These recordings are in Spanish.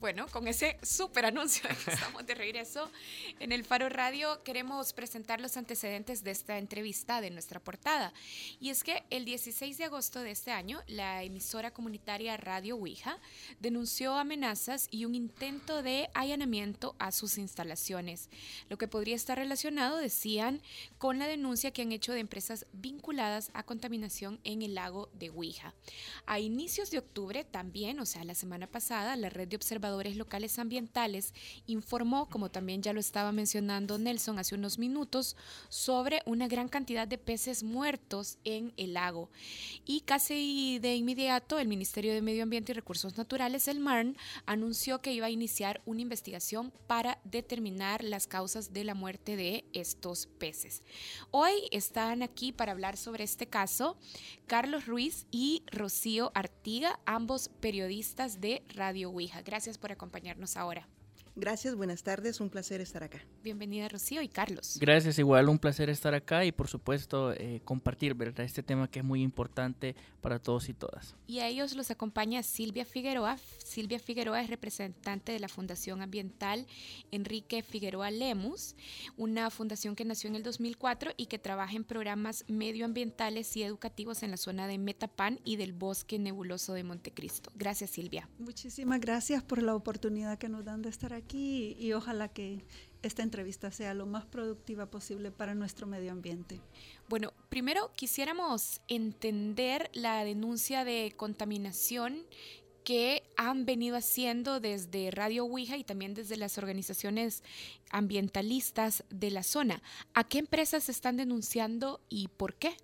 Bueno, con ese súper anuncio, estamos de regreso en el Faro Radio, queremos presentar los antecedentes de esta entrevista de nuestra portada. Y es que el 16 de agosto de este año, la emisora comunitaria Radio Ouija denunció amenazas y un intento de allanamiento a sus instalaciones, lo que podría estar relacionado, decían, con la denuncia que han hecho de empresas vinculadas a contaminación en el lago de Ouija. A inicios de octubre también, o sea, la semana pasada, la red de observadores locales ambientales informó, como también ya lo estaba mencionando Nelson hace unos minutos, sobre una gran cantidad de peces muertos en el lago. Y casi de inmediato el Ministerio de Medio Ambiente y Recursos Naturales, el MARN, anunció que iba a iniciar una investigación para determinar las causas de la muerte de estos peces. Hoy están aquí para hablar sobre este caso Carlos Ruiz y Rocío Artiga, ambos periodistas de Radio Ouija. Gracias por acompañarnos ahora. Gracias, buenas tardes, un placer estar acá. Bienvenida Rocío y Carlos. Gracias, igual un placer estar acá y por supuesto eh, compartir ¿verdad? este tema que es muy importante para todos y todas. Y a ellos los acompaña Silvia Figueroa. Silvia Figueroa es representante de la Fundación Ambiental Enrique Figueroa Lemus, una fundación que nació en el 2004 y que trabaja en programas medioambientales y educativos en la zona de Metapan y del bosque nebuloso de Montecristo. Gracias Silvia. Muchísimas gracias por la oportunidad que nos dan de estar aquí y ojalá que esta entrevista sea lo más productiva posible para nuestro medio ambiente. Bueno, primero quisiéramos entender la denuncia de contaminación que han venido haciendo desde Radio Ouija y también desde las organizaciones ambientalistas de la zona. ¿A qué empresas están denunciando y por qué?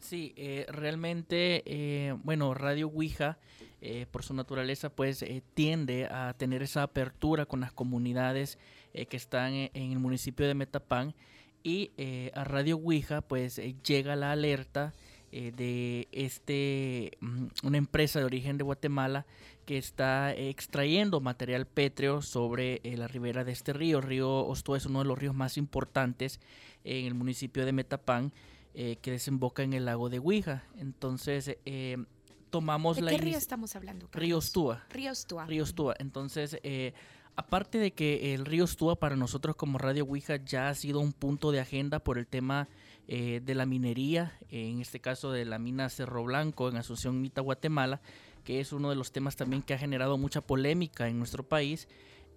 Sí, eh, realmente, eh, bueno, Radio Ouija eh, por su naturaleza, pues eh, tiende a tener esa apertura con las comunidades eh, que están en, el municipio de Metapán y a Radio Ouija, pues llega la alerta de este mm, una empresa de origen de Guatemala que está extrayendo material pétreo sobre la ribera de este río. Río Osto es uno de los ríos más importantes en el municipio de Metapán. que desemboca en el lago de Ouija. Entonces, tomamos ¿De la... ¿Qué río estamos hablando? Río Ostúa. Río Ostúa. Río Ostúa. Entonces, eh, aparte de que el río Ostúa para nosotros como Radio Ouija ya ha sido un punto de agenda por el tema eh, de la minería, en este caso de la mina Cerro Blanco en Asunción Mita, Guatemala, que es uno de los temas también que ha generado mucha polémica en nuestro país.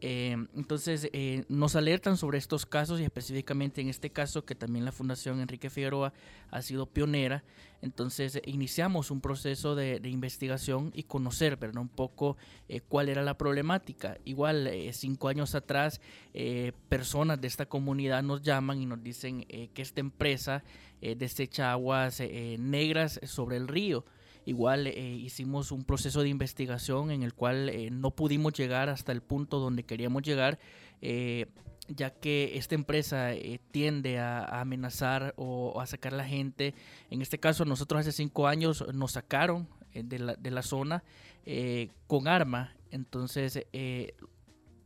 Eh, entonces eh, nos alertan sobre estos casos y específicamente en este caso que también la Fundación Enrique Figueroa ha sido pionera. Entonces iniciamos un proceso de, investigación y conocer un poco eh, cuál era la problemática. Igual cinco años atrás personas de esta comunidad nos llaman y nos dicen que esta empresa desecha aguas negras sobre el río. Igual eh, hicimos un proceso de investigación en el cual eh, no pudimos llegar hasta el punto donde queríamos llegar, eh, ya que esta empresa tiende a, amenazar o, a sacar a la gente. En este caso, nosotros hace cinco años nos sacaron de la, de, la, zona con arma. Entonces,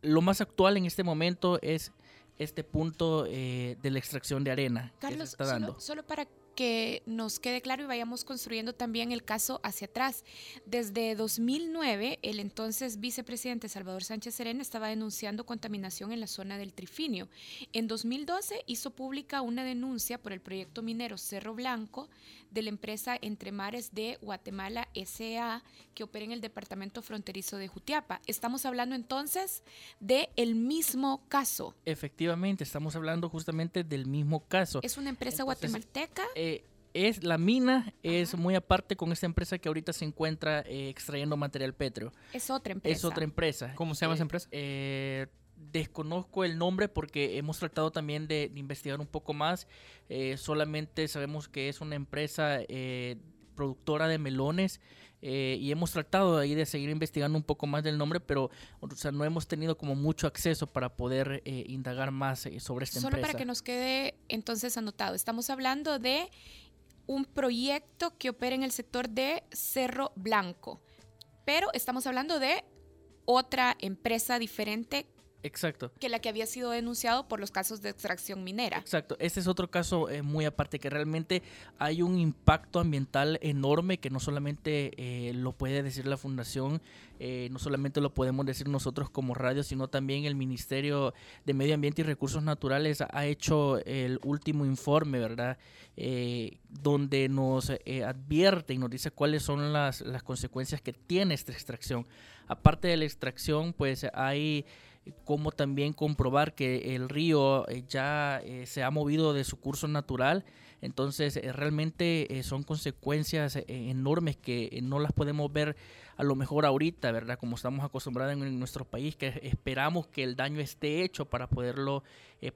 lo más actual en este momento es este punto de la extracción de arena. Carlos, está dando. Solo, solo para que nos quede claro y vayamos construyendo también el caso hacia atrás. Desde 2009, el entonces vicepresidente Salvador Sánchez Serena estaba denunciando contaminación en la zona del Trifinio. En 2012 hizo pública una denuncia por el proyecto minero Cerro Blanco de la empresa Entre Mares de Guatemala SA que opera en el departamento fronterizo de Jutiapa. Estamos hablando entonces de el mismo caso. Efectivamente, estamos hablando justamente del mismo caso. Es una empresa guatemalteca. Eh, es la mina es muy aparte con esta empresa que ahorita se encuentra eh, extrayendo material pétreo. Es otra empresa. Es otra empresa. ¿Cómo se llama esa Eh, empresa? eh, desconozco el nombre porque hemos tratado también de, de investigar un poco más. Eh, solamente sabemos que es una empresa eh, productora de melones eh, y hemos tratado ahí de seguir investigando un poco más del nombre, pero o sea, no hemos tenido como mucho acceso para poder eh, indagar más eh, sobre esta Solo empresa. para que nos quede entonces anotado, estamos hablando de un proyecto que opera en el sector de Cerro Blanco, pero estamos hablando de otra empresa diferente Exacto. que la que había sido denunciado por los casos de extracción minera. Exacto, ese es otro caso eh, muy aparte, que realmente hay un impacto ambiental enorme que no solamente eh, lo puede decir la Fundación, eh, no solamente lo podemos decir nosotros como radio, sino también el Ministerio de Medio Ambiente y Recursos Naturales ha hecho el último informe, ¿verdad? donde nos advierte y nos dice cuáles son las, las consecuencias que tiene esta extracción. Aparte de la extracción, pues hay como también comprobar que el río eh, ya eh, se ha movido de su curso natural. Entonces, eh, realmente son consecuencias enormes que no las podemos ver a lo mejor ahorita, ¿verdad? Como estamos acostumbrados en, nuestro país, que esperamos que el daño esté hecho para poderlo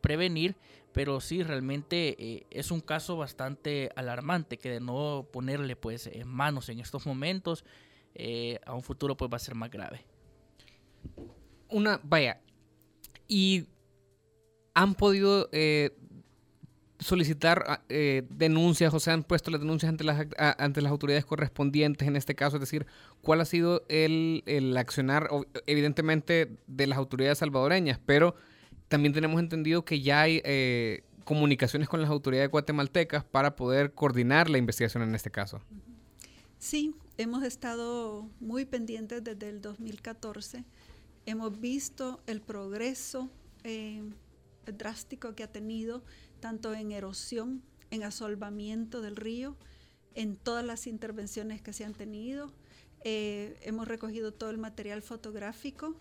prevenir, pero sí, realmente es un caso bastante alarmante que de no ponerle pues en manos en estos momentos, a un futuro pues va a ser más grave una, vaya, y han podido eh, solicitar ah, eh, denuncias o se han puesto las denuncias ante las, ante las autoridades correspondientes en este caso, es decir, cuál ha sido el, el accionar, evidentemente, de las autoridades salvadoreñas, pero también tenemos entendido que ya hay eh, comunicaciones con las autoridades guatemaltecas para poder coordinar la investigación en este caso. Sí, hemos estado muy pendientes desde el 2014 hemos visto el progreso eh, drástico que ha tenido tanto en erosión, en asolvamiento del río, en todas las intervenciones que se han tenido. Eh, hemos recogido todo el material fotográfico.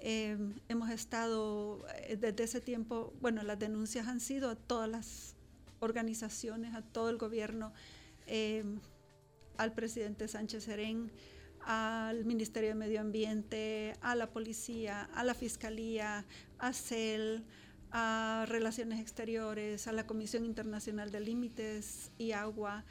Eh, hemos estado desde ese tiempo, bueno, las denuncias han sido a todas las organizaciones, a todo el gobierno, al presidente Sánchez Serén, al Ministerio de Medio Ambiente, a la Policía, a la Fiscalía, a CEL, a Relaciones Exteriores, a la Comisión Internacional de Límites y Agua.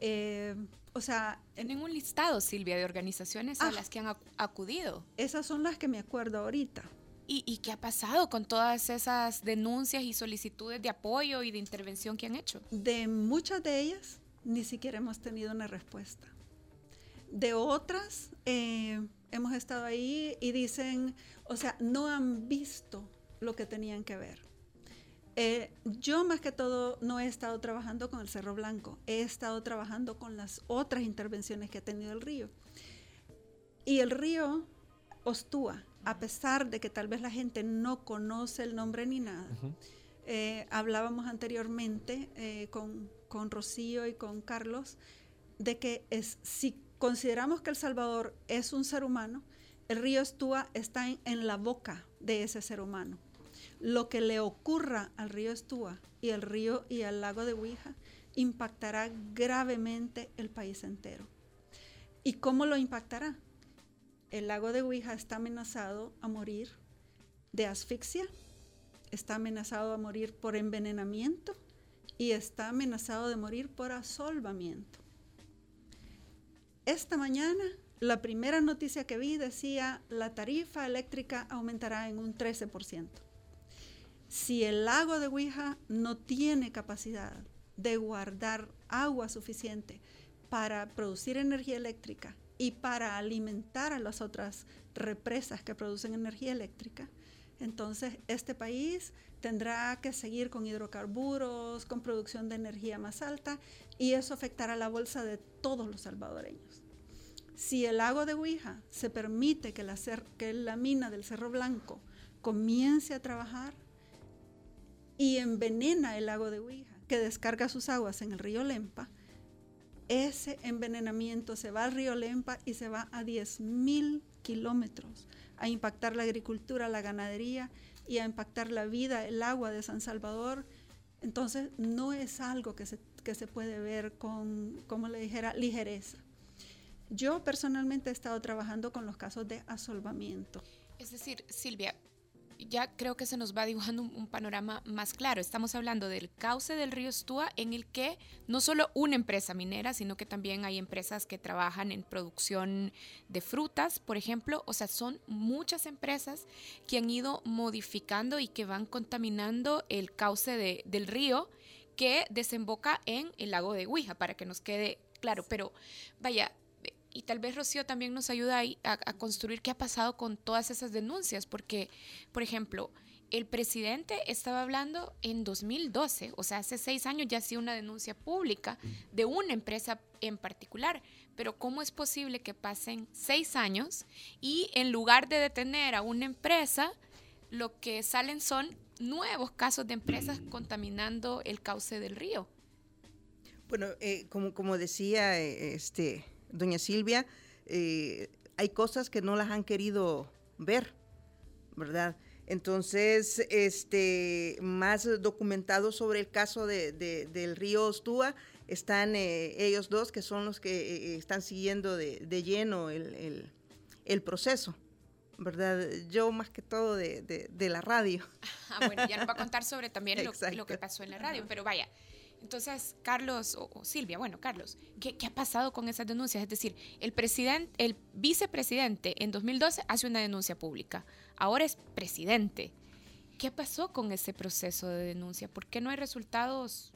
Eh, o sea... Tienen un listado, Silvia, de organizaciones a ah. las que han acudido. Esas son las que me acuerdo ahorita. ¿Y, ¿Y, qué ha pasado con todas esas denuncias y solicitudes de apoyo y de intervención que han hecho? De muchas de ellas ni siquiera hemos tenido una respuesta de otras eh, hemos estado ahí y dicen, o sea, no han visto lo que tenían que ver. Eh, yo más que todo no he estado trabajando con el Cerro Blanco, he estado trabajando con las otras intervenciones que ha tenido el río. Y el río Ostúa, a pesar de que tal vez la gente no conoce el nombre ni nada, eh, hablábamos anteriormente con, con Rocío y con Carlos de que es, si consideramos que El Salvador es un ser humano, el río Estúa está en, la boca de ese ser humano. Lo que le ocurra al río Estúa y el río y al lago de Huija impactará gravemente el país entero. ¿Y cómo lo impactará? El lago de Huija está amenazado a morir de asfixia, está amenazado a morir por envenenamiento y está amenazado de morir por asolvamiento. Esta mañana la primera noticia que vi decía la tarifa eléctrica aumentará en un 13%. Si el lago de Huija no tiene capacidad de guardar agua suficiente para producir energía eléctrica y para alimentar a las otras represas que producen energía eléctrica, entonces este país tendrá que seguir con hidrocarburos, con producción de energía más alta y eso afectará la bolsa de todos los salvadoreños. Si el lago de Huija se permite que la, que la mina del Cerro Blanco comience a trabajar y envenena el lago de Huija, que descarga sus aguas en el río Lempa, ese envenenamiento se va al río Lempa y se va a 10.000 kilómetros a impactar la agricultura, la ganadería y a impactar la vida, el agua de San Salvador. Entonces no es algo que se, que se puede ver con, como le dijera, ligereza. Yo personalmente he estado trabajando con los casos de asolvamiento. Es decir, Silvia, ya creo que se nos va dibujando un, panorama más claro. Estamos hablando del cauce del río Estúa en el que no solo una empresa minera, sino que también hay empresas que trabajan en producción de frutas, por ejemplo. O sea, son muchas empresas que han ido modificando y que van contaminando el cauce del río que desemboca en el lago de Huija, para que nos quede claro. Pero vaya, y tal vez Rocío también nos ayuda a, a, construir qué ha pasado con todas esas denuncias, porque, por ejemplo, el presidente estaba hablando en 2012, o sea, hace seis años ya hacía una denuncia pública de una empresa en particular. Pero ¿cómo es posible que pasen seis años y en lugar de detener a una empresa, lo que salen son nuevos casos de empresas contaminando el cauce del río? Bueno, eh, como, como decía eh, este, doña Silvia, eh, hay cosas que no las han querido ver, ¿verdad? Entonces, este, más documentado sobre el caso de, del río Ostúa, están ellos dos, que son los que están siguiendo de, lleno el, proceso. ¿Verdad? Yo más que todo de, de, la radio. Ah, bueno, ya nos va a contar sobre también lo, lo, que pasó en la radio, pero vaya, entonces, Carlos o, Silvia, bueno, Carlos, ¿qué, ha pasado con esas denuncias? Es decir, el presidente, el vicepresidente en 2012 hace una denuncia pública, ahora es presidente. ¿Qué pasó con ese proceso de denuncia? ¿Por qué no hay resultados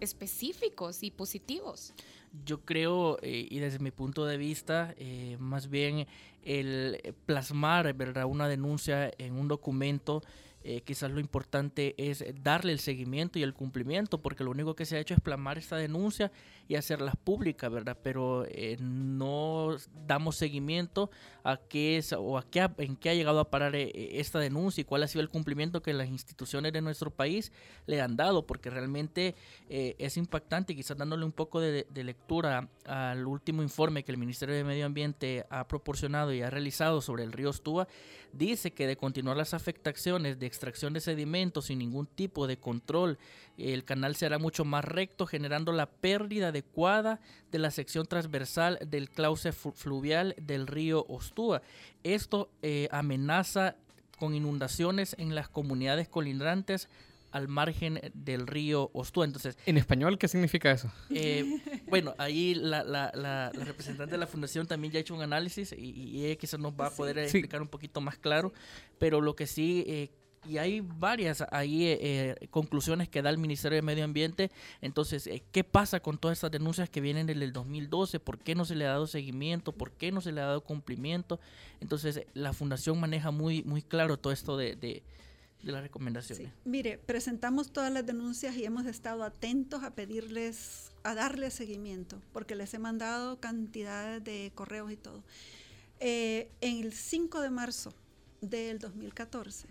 específicos y positivos? Yo creo, eh, y desde mi punto de vista, eh, más bien el plasmar ¿verdad? una denuncia en un documento eh, quizás lo importante es darle el seguimiento y el cumplimiento, porque lo único que se ha hecho es plasmar esta denuncia y hacerlas públicas, ¿verdad? Pero eh, no damos seguimiento a qué es o a qué en qué ha llegado a parar eh, esta denuncia y cuál ha sido el cumplimiento que las instituciones de nuestro país le han dado, porque realmente es impactante, quizás dándole un poco de, de lectura al último informe que el Ministerio de Medio Ambiente ha proporcionado y ha realizado sobre el río Estúa, dice que de continuar las afectaciones de extracción de sedimentos sin ningún tipo de control, el canal será mucho más recto, generando la pérdida adecuada de la sección transversal del cauce fluvial del río Ostúa. Esto eh, amenaza con inundaciones en las comunidades colindantes al margen del río Ostúa. Entonces, ¿En español qué significa eso? Eh, bueno, ahí la, representante de la fundación también ya ha hecho un análisis y, ella quizás nos va a poder explicar un poquito más claro, pero lo que sí... Eh, y hay varias ahí eh, conclusiones que da el Ministerio de Medio Ambiente. Entonces, ¿qué pasa con todas estas denuncias que vienen desde el 2012? ¿Por qué no se le ha dado seguimiento? ¿Por qué no se le ha dado cumplimiento? Entonces, la Fundación maneja muy, muy claro todo esto de, de las recomendaciones. Mire, presentamos todas las denuncias y hemos estado atentos a pedirles, a darles seguimiento, porque les he mandado cantidades de correos y todo. Eh, en el 5 de marzo del 2014,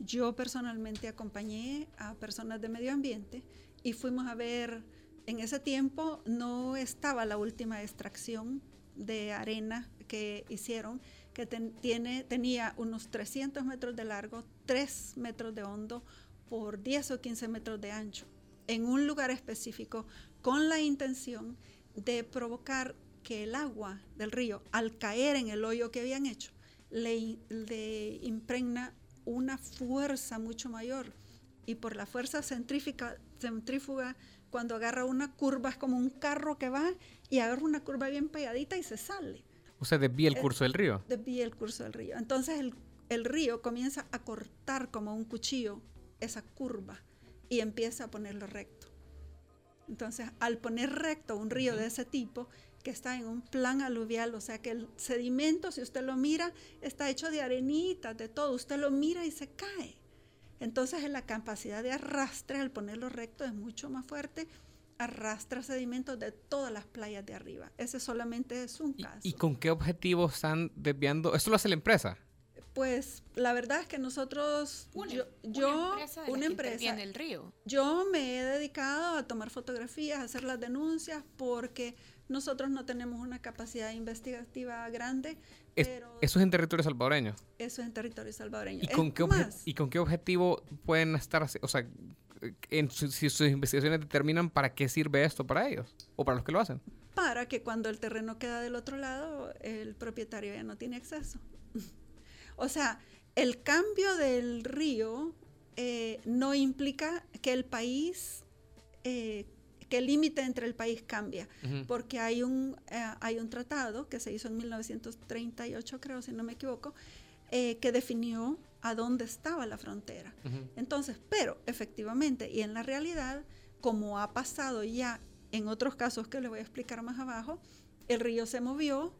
yo personalmente acompañé a personas de medio ambiente y fuimos a ver, en ese tiempo no estaba la última extracción de arena que hicieron, que tiene, tenía unos 300 metros de largo, 3 metros de hondo por 10 o 15 metros de ancho, en un lugar específico, con la intención de provocar que el agua del río, al caer en el hoyo que habían hecho, le, le impregna una fuerza mucho mayor. Y por la fuerza centrífuga, centrífuga, cuando agarra una curva, es como un carro que va y agarra una curva bien pegadita y se sale. O sea, desvía el eh, curso del río. Desvía el curso del río. Entonces el, el río comienza a cortar como un cuchillo esa curva y empieza a ponerlo recto. Entonces, al poner recto un río de ese tipo, que está en un plan aluvial, o sea que el sedimento, si usted lo mira, está hecho de arenitas, de todo, usted lo mira y se cae. Entonces la capacidad de arrastre al ponerlo recto es mucho más fuerte arrastra sedimentos de todas las playas de arriba. Ese solamente es un caso. ¿Y, con qué objetivo están desviando? ¿Esto lo hace la empresa? Pues la verdad es que nosotros, yo, una empresa, una el río. Yo me he dedicado a tomar fotografías, a hacer las denuncias, porque nosotros no tenemos una capacidad investigativa grande. pero eso es en territorio salvadoreño. Eso es en territorio salvadoreño. ¿Y con, qué, ¿y con qué objetivo pueden estar, o sea, en si sus investigaciones determinan para qué sirve esto para ellos o para los que lo hacen. Para que cuando el terreno queda del otro lado, el propietario ya no tiene acceso. o sea, el cambio del río eh, no implica que el país, eh, que el límite entre el país cambia, porque hay un, eh, hay un tratado que se hizo en 1938, creo, si no me equivoco, que definió a dónde estaba la frontera. Entonces, pero efectivamente, y en la realidad, como ha pasado ya en otros casos que le voy a explicar más abajo, el río se movió,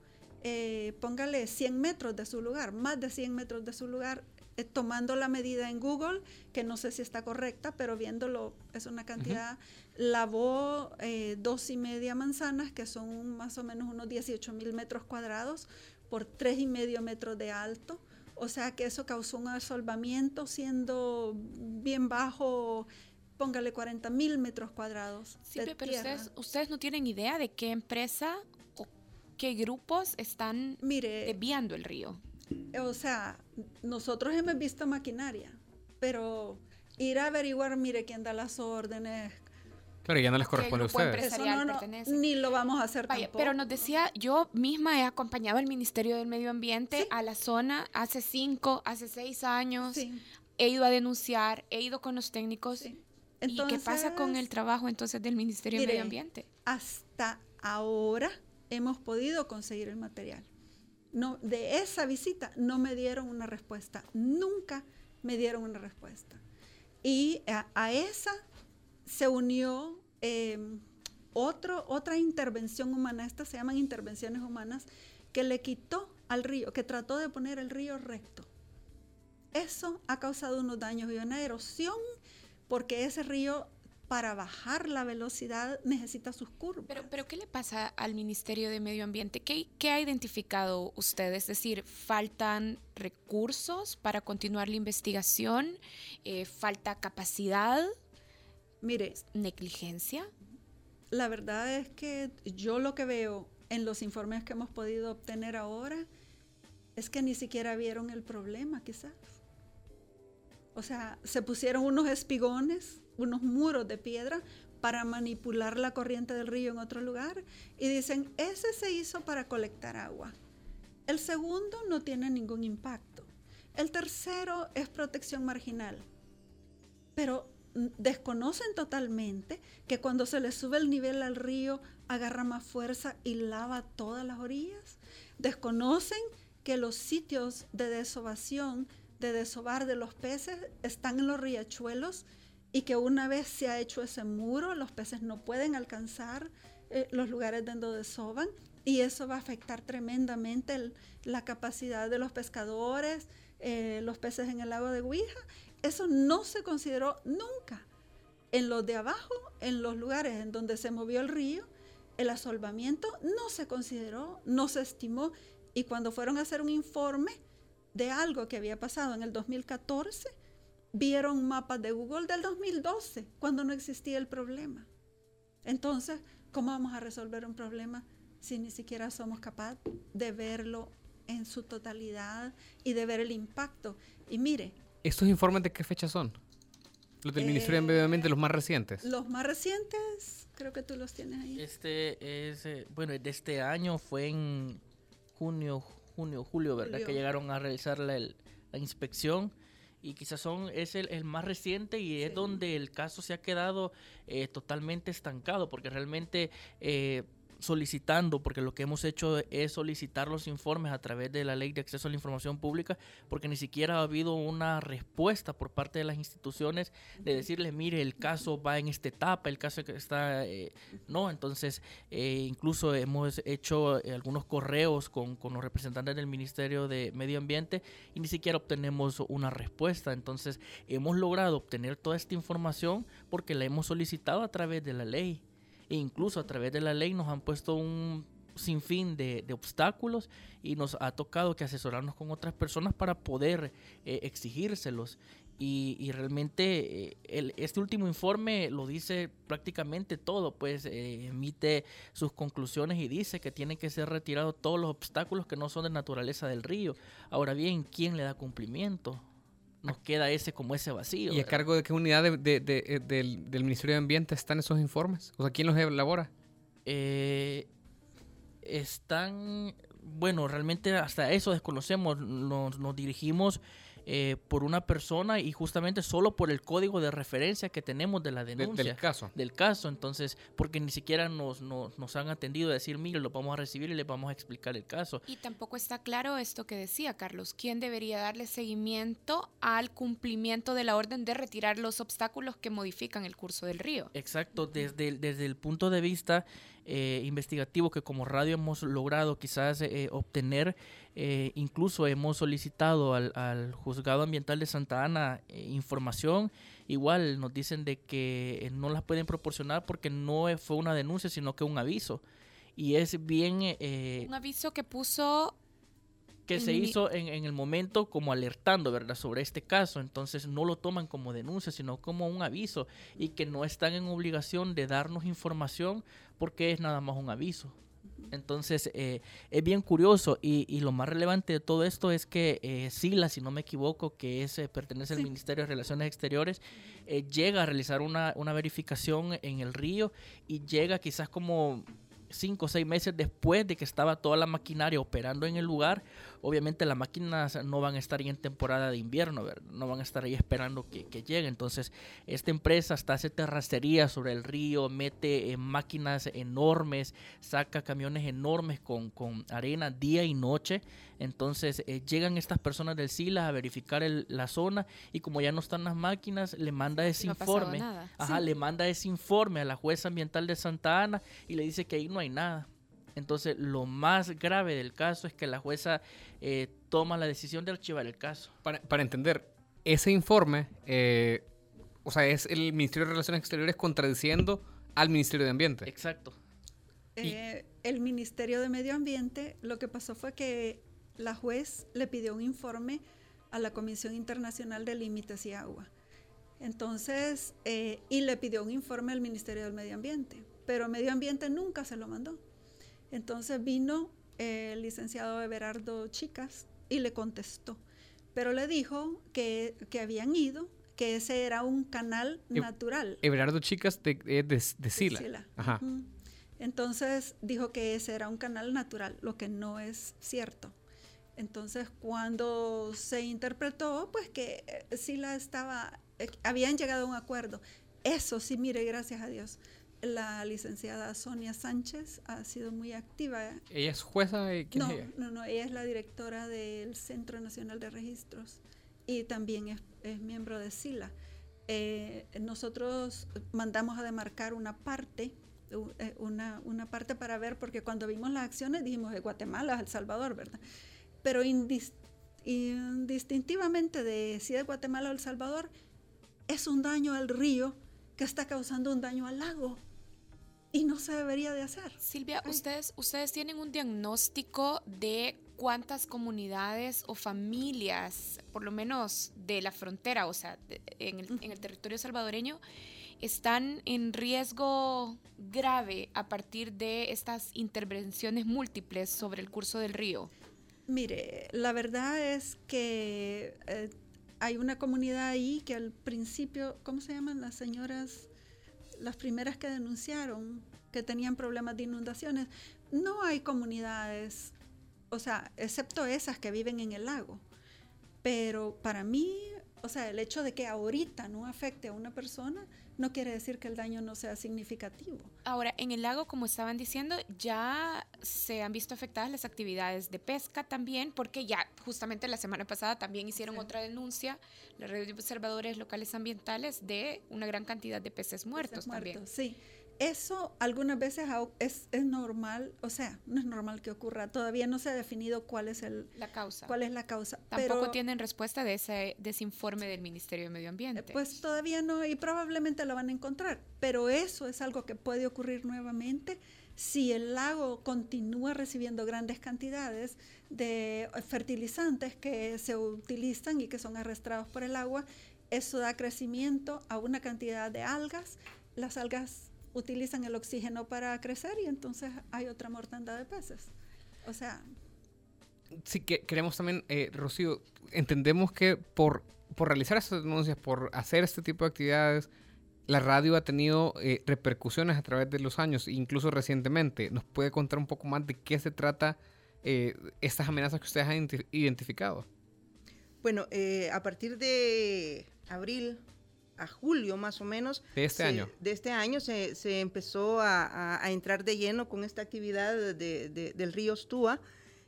eh, póngale 100 metros de su lugar, más de 100 metros de su lugar, eh, tomando la medida en Google, que no sé si está correcta, pero viéndolo es una cantidad, lavó eh, dos y media manzanas, que son más o menos unos 18 mil metros cuadrados por tres y medio metros de alto. O sea que eso causó un asolvamiento siendo bien bajo, póngale 40 mil metros cuadrados. Sí, pero ustedes, ustedes no tienen idea de qué empresa o qué grupos están Mire, desviando el río. O sea, nosotros hemos visto maquinaria, pero ir a averiguar, mire quién da las órdenes, Claro, ya no les corresponde a ustedes. Eso no, no, pertenece. ni lo vamos a hacer Vaya, tampoco. pero nos decía, yo misma he acompañado al Ministerio del Medio Ambiente a la zona hace cinco, hace seis años. Sí, He ido a denunciar, he ido con los técnicos. sí. ¿Y qué pasa con el trabajo entonces del Ministerio del Medio Ambiente? Hasta ahora hemos podido conseguir el material. No, de esa visita no me dieron una respuesta. Nunca me dieron una respuesta. Y a, a esa se unió eh, otro, otra intervención humana, estas se llaman intervenciones humanas, que le quitó al río, que trató de poner el río recto. Eso ha causado unos daños y una erosión porque ese río para bajar la velocidad necesita sus curvas. Pero, pero ¿qué le pasa al Ministerio de Medio Ambiente? ¿Qué, qué ha identificado usted? Es decir, ¿faltan recursos para continuar la investigación? Eh, ¿Falta capacidad? Mire, ¿Negligencia? la verdad es que yo lo que veo en los informes que hemos podido obtener ahora es que ni siquiera vieron el problema, quizás. O sea, se pusieron unos espigones, unos muros de piedra para manipular la corriente del río en otro lugar y dicen, ese se hizo para colectar agua. El segundo no tiene ningún impacto. El tercero es protección marginal. Pero desconocen totalmente que cuando se le sube el nivel al río agarra más fuerza y lava todas las orillas. Desconocen que los sitios de desovación, de desovar de los peces, están en los riachuelos y que una vez se ha hecho ese muro, los peces no pueden alcanzar eh, los lugares donde desovan y eso va a afectar tremendamente la capacidad de los pescadores, eh, los peces en el lago de Huija. Eso no se consideró nunca. En los de abajo, en los lugares en donde se movió el río, el asolvamiento no se consideró, no se estimó. Y cuando fueron a hacer un informe de algo que había pasado en el 2014, vieron mapas de Google del 2012, cuando no existía el problema. Entonces, ¿cómo vamos a resolver un problema si ni siquiera somos capaces de verlo en su totalidad y de ver el impacto? Y mire, ¿Estos informes de qué fecha son? Los del Ministerio de Medio Ambiente, los más recientes. los más recientes, creo que tú los tienes ahí. Este es, eh, bueno, de este año fue en junio, junio, julio, ¿verdad? Julio. Que llegaron a realizar la, el- la inspección y quizás son es el, el más reciente y es Sí. donde el caso se ha quedado eh, totalmente estancado porque realmente eh, solicitando, porque lo que hemos hecho es solicitar los informes a través de la ley de acceso a la información pública, porque ni siquiera ha habido una respuesta por parte de las instituciones de decirles, mire, el caso va en esta etapa, el caso está, eh, no, entonces eh, incluso hemos hecho eh, algunos correos con, con los representantes del Ministerio de Medio Ambiente y ni siquiera obtenemos una respuesta, entonces hemos logrado obtener toda esta información porque la hemos solicitado a través de la ley e incluso a través de la ley nos han puesto un sinfín de, de obstáculos y nos ha tocado que asesorarnos con otras personas para poder eh, exigírselos. Y, y realmente eh, el- este último informe lo dice prácticamente todo, pues eh, emite sus conclusiones y dice que tienen que ser retirados todos los obstáculos que no son de naturaleza del río. Ahora bien, ¿quién le da cumplimiento? Nos queda ese como ese vacío. ¿Y a cargo de qué unidad de- de- de- eh, del, del Ministerio de Ambiente están esos informes? O sea, ¿quién los elabora? Eh, están, bueno, realmente hasta eso desconocemos. Nos, nos dirigimos eh, por una persona y justamente solo por el código de referencia que tenemos de la De- denuncia. del caso. del caso, entonces, porque ni siquiera nos, nos, nos han atendido a decir, mire, lo vamos a recibir y les vamos a explicar el caso. Y tampoco está claro esto que decía Carlos, quién debería darle seguimiento al cumplimiento de la orden de retirar los obstáculos que modifican el curso del río. Exacto, desde desde el punto de vista eh, investigativo que como radio hemos logrado quizás eh, obtener. Eh, incluso hemos solicitado al, juzgado ambiental de Santa Ana información. Igual nos dicen de que no las pueden proporcionar porque no fue una denuncia, sino que un aviso. Y es bien... un aviso que puso que se hizo en, en, el momento como alertando, ¿verdad?, sobre este caso. Entonces no lo toman como denuncia, sino como un aviso y que no están en obligación de darnos información porque es nada más un aviso. Entonces eh, es bien curioso y, y, lo más relevante de todo esto es que eh, Sila, si no me equivoco, que es, eh, pertenece al Ministerio de Relaciones Exteriores, eh, llega a realizar una, una verificación en el río y llega quizás como cinco o seis meses después de que estaba toda la maquinaria operando en el lugar, obviamente las máquinas no van a estar ahí en temporada de invierno, no van a estar ahí esperando que, llegue. Entonces, esta empresa hasta hace terracería sobre el río, mete máquinas enormes, saca camiones enormes con, con arena día y noche. Entonces eh, llegan estas personas del SILA a verificar la zona y como ya no están las máquinas, le manda ese informe. Ajá, le manda ese informe a la jueza ambiental de Santa Ana y le dice que ahí no hay nada. Entonces lo más grave del caso es que la jueza eh, toma la decisión de archivar el caso. Para, entender, ese informe, eh, o sea, es el Ministerio de Relaciones Exteriores contradiciendo al Ministerio de Ambiente. Exacto. el Ministerio de Medio Ambiente, lo que pasó fue que la juez le pidió un informe a la Comisión Internacional de Límites y Agua. Entonces, eh, y le pidió un informe al Ministerio del Medio Ambiente, pero Medio Ambiente nunca se lo mandó. Entonces vino el licenciado Everardo Chicas y le contestó, pero le dijo que, habían ido, que ese era un canal natural. Everardo Chicas de, de, Sila. Ajá. Entonces dijo que ese era un canal natural, lo que no es cierto. Entonces, cuando se interpretó, pues que eh, sí la estaba, eh, habían llegado a un acuerdo. Eso sí, mire, gracias a Dios. La licenciada Sonia Sánchez ha sido muy activa. ¿Ella es jueza? ¿Quién no, es ella? no, no, ella es la directora del Centro Nacional de Registros y también es, miembro de SILA. Eh, nosotros mandamos a demarcar una parte, una, una parte para ver, porque cuando vimos las acciones dijimos de Guatemala El Salvador, ¿verdad? pero indistintivamente de si es Guatemala o El Salvador, es un daño al río que está causando un daño al lago. Y no se debería de hacer. Silvia, ustedes, ustedes tienen un diagnóstico de cuántas comunidades o familias, por lo menos de la frontera, o sea, en, el, en el territorio salvadoreño, están en riesgo grave a partir de estas intervenciones múltiples sobre el curso del río. Mire, la verdad es que eh, hay una comunidad ahí que al principio, ¿cómo se llaman las señoras? Las primeras que denunciaron que tenían problemas de inundaciones. No hay comunidades, o sea, excepto esas que viven en el lago. Pero para mí, o sea, el hecho de que ahorita no afecte a una persona no quiere decir que el daño no sea significativo. Ahora, en el lago, como estaban diciendo, ya se han visto afectadas las actividades de pesca también, porque ya justamente la semana pasada también hicieron otra denuncia, la red de observadores locales ambientales, de una gran cantidad de peces muertos, peces también. Sí, eso algunas veces es, es, normal, o sea, no es normal que ocurra. Todavía no se ha definido cuál es el, la causa. Cuál es la causa. Tampoco tienen respuesta de ese, de ese informe del Ministerio de Medio Ambiente. Pues todavía no, y probablemente lo van a encontrar. Pero eso es algo que puede ocurrir nuevamente si el lago continúa recibiendo grandes cantidades de fertilizantes que se utilizan y que son arrastrados por el agua. Eso da crecimiento a una cantidad de algas. Las algas utilizan el oxígeno para crecer y entonces hay otra mortandad de peces. O sea... Sí, que queremos también, eh, Rocío, entendemos que por, por realizar estas denuncias, por hacer este tipo de actividades, la radio ha tenido eh, repercusiones a través de los años, incluso recientemente. ¿Nos puede contar un poco más de qué se trata eh, estas amenazas que ustedes han identificado? Bueno, eh, a partir de abril a julio más o menos. De este año. De este año se, se empezó a, a, entrar de lleno con esta actividad de, de, del río Stúa.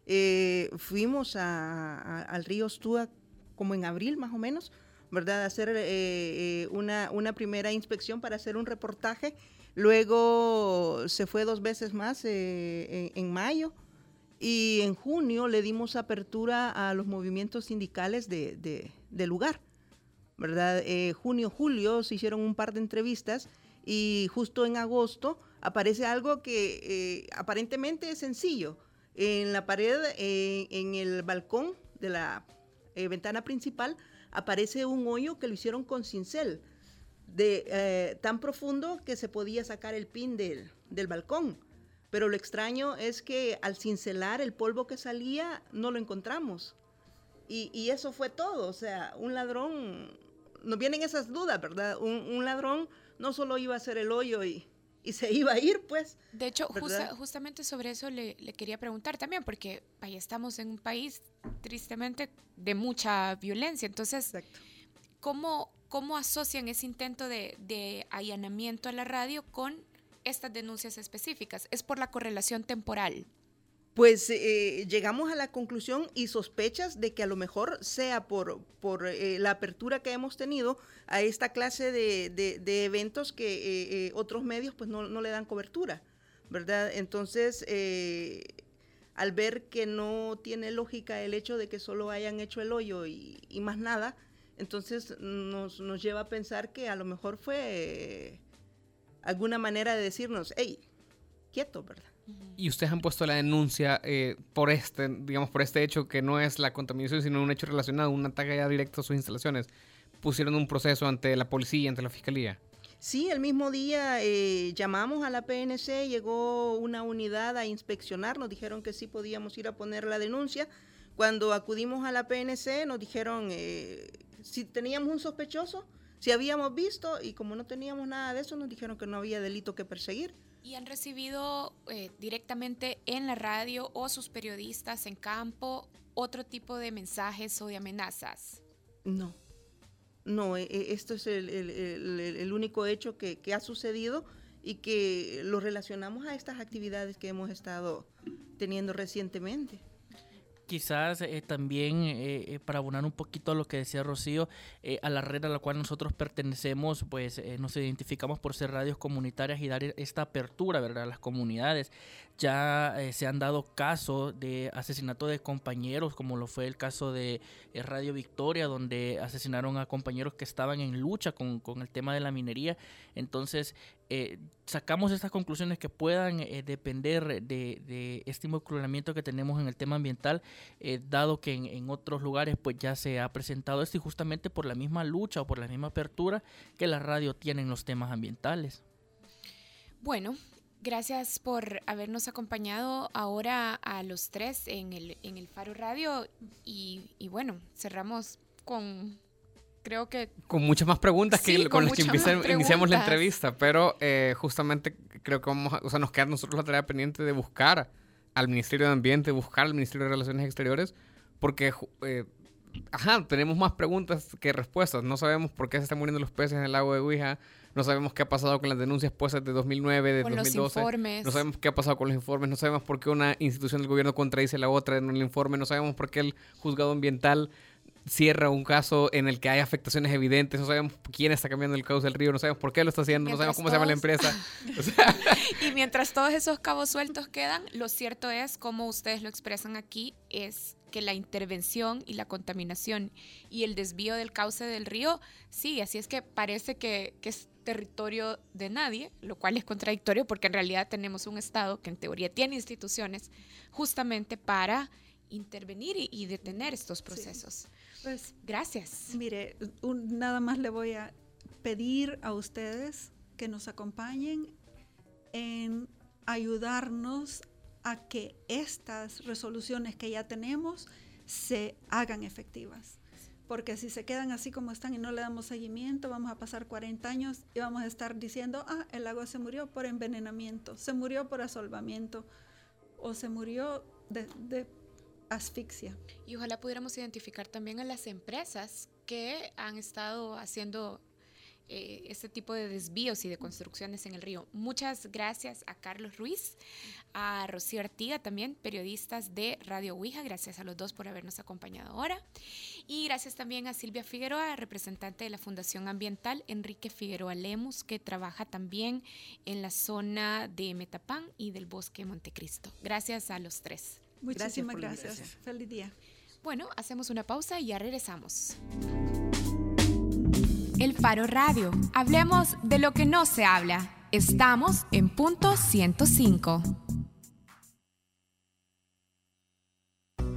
Eh, fuimos a, al río Stúa como en abril más o menos, ¿verdad? A hacer eh, eh, una, una primera inspección para hacer un reportaje Luego se fue dos veces más eh, en, mayo y en junio le dimos apertura a los movimientos sindicales de, lugar. ¿Verdad? Eh, junio, julio se hicieron un par de entrevistas y justo en agosto aparece algo que eh, aparentemente es sencillo. En la pared, en el balcón de la ventana principal, aparece un hoyo que lo hicieron con cincel de, eh, tan profundo que se podía sacar el pin del, balcón. Pero lo extraño es que al cincelar el polvo que salía no lo encontramos. Y, eso fue todo. O sea, un ladrón, nos vienen esas dudas, ¿verdad? Un, ladrón no solo iba a hacer el hoyo y, se iba a ir, pues. De hecho, justamente sobre eso le, quería preguntar también, porque ahí estamos en un país, tristemente, de mucha violencia. Entonces, ¿cómo, ¿Cómo asocian ese intento de, allanamiento a la radio con estas denuncias específicas? ¿Es por la correlación temporal? Pues eh, llegamos a la conclusión y sospechas de que a lo mejor sea por, por eh, la apertura que hemos tenido a esta clase de, eventos que eh, otros medios pues no, le dan cobertura, ¿verdad? Entonces, al ver que no tiene lógica el hecho de que solo hayan hecho el hoyo y más nada, entonces nos, nos lleva a pensar que a lo mejor fue alguna manera de decirnos, hey, quieto, ¿verdad? Y ustedes han puesto la denuncia eh, por este, digamos, por este hecho que no es la contaminación, sino un hecho relacionado, un ataque ya directo a sus instalaciones. Pusieron un proceso ante la policía, ante la fiscalía. Sí, el mismo día eh, llamamos a la PNC, llegó una unidad a inspeccionar, nos dijeron que sí podíamos ir a poner la denuncia. Cuando acudimos a la PNC nos dijeron eh, si teníamos un sospechoso, si habíamos visto y como no teníamos nada de eso, nos dijeron que no había delito que perseguir. ¿Y han recibido eh, directamente en la radio o sus periodistas en campo otro tipo de mensajes o de amenazas? No, no, e, e, esto es el, único hecho que, que, ha sucedido y que lo relacionamos a estas actividades que hemos estado teniendo recientemente quizás eh, también eh, eh, para abonar un poquito a lo que decía Rocío, a la red a la cual nosotros pertenecemos, pues nos identificamos por ser radios comunitarias y dar esta apertura ¿verdad? a las comunidades. Ya se han dado casos de asesinato de compañeros, como lo fue el caso de Radio Victoria, donde asesinaron a compañeros que estaban en lucha con, con el tema de la minería. Entonces, eh, sacamos estas conclusiones que puedan eh, depender de, este involucramiento que tenemos en el tema ambiental, eh, dado que en, otros lugares pues ya se ha presentado esto y justamente por la misma lucha o por la misma apertura que la radio tiene en los temas ambientales. Bueno, gracias por habernos acompañado ahora a los tres en el, en el Faro Radio. Y, y bueno, cerramos con creo que... Con muchas más preguntas que con, las que iniciamos la entrevista, pero eh, justamente creo que vamos o sea, nos queda nosotros la tarea pendiente de buscar al Ministerio de Ambiente, buscar al Ministerio de Relaciones Exteriores, porque, eh, ajá, tenemos más preguntas que respuestas. No sabemos por qué se están muriendo los peces en el lago de Huija, no sabemos qué ha pasado con las denuncias puestas de 2009, de 2012. No sabemos qué ha pasado con los informes, no sabemos por qué una institución del gobierno contradice la otra en un informe, no sabemos por qué el juzgado ambiental cierra un caso en el que hay afectaciones evidentes, no sabemos quién está cambiando el cauce del río, no sabemos por qué lo está haciendo, no sabemos cómo se llama la empresa. y mientras todos esos cabos sueltos quedan, lo cierto es, como ustedes lo expresan aquí, es que la intervención y la contaminación y el desvío del cauce del río sigue, así es que parece que, que es territorio de nadie, lo cual es contradictorio porque en realidad tenemos un Estado que en teoría tiene instituciones justamente para intervenir y, detener estos procesos. Pues gracias. Mire, nada más le voy a pedir a ustedes que nos acompañen en ayudarnos a que estas resoluciones que ya tenemos se hagan efectivas. Porque si se quedan así como están y no le damos seguimiento, vamos a pasar 40 años y vamos a estar diciendo, ah, el agua se murió por envenenamiento, se murió por asolvamiento o se murió de, de asfixia. Y ojalá pudiéramos identificar también a las empresas que han estado haciendo eh, este tipo de desvíos y de construcciones en el río. Muchas gracias a Carlos Ruiz, a Rocío Artiga también, periodistas de Radio Ouija. Gracias a los dos por habernos acompañado ahora. Y gracias también a Silvia Figueroa, representante de la Fundación Ambiental, Enrique Figueroa Lemus, que trabaja también en la zona de Metapán y del Bosque Montecristo. Gracias a los tres. Muchísimas gracias. gracias. Feliz día. Bueno, hacemos una pausa y ya regresamos. El Faro Radio. Hablemos de lo que no se habla. Estamos en punto 105.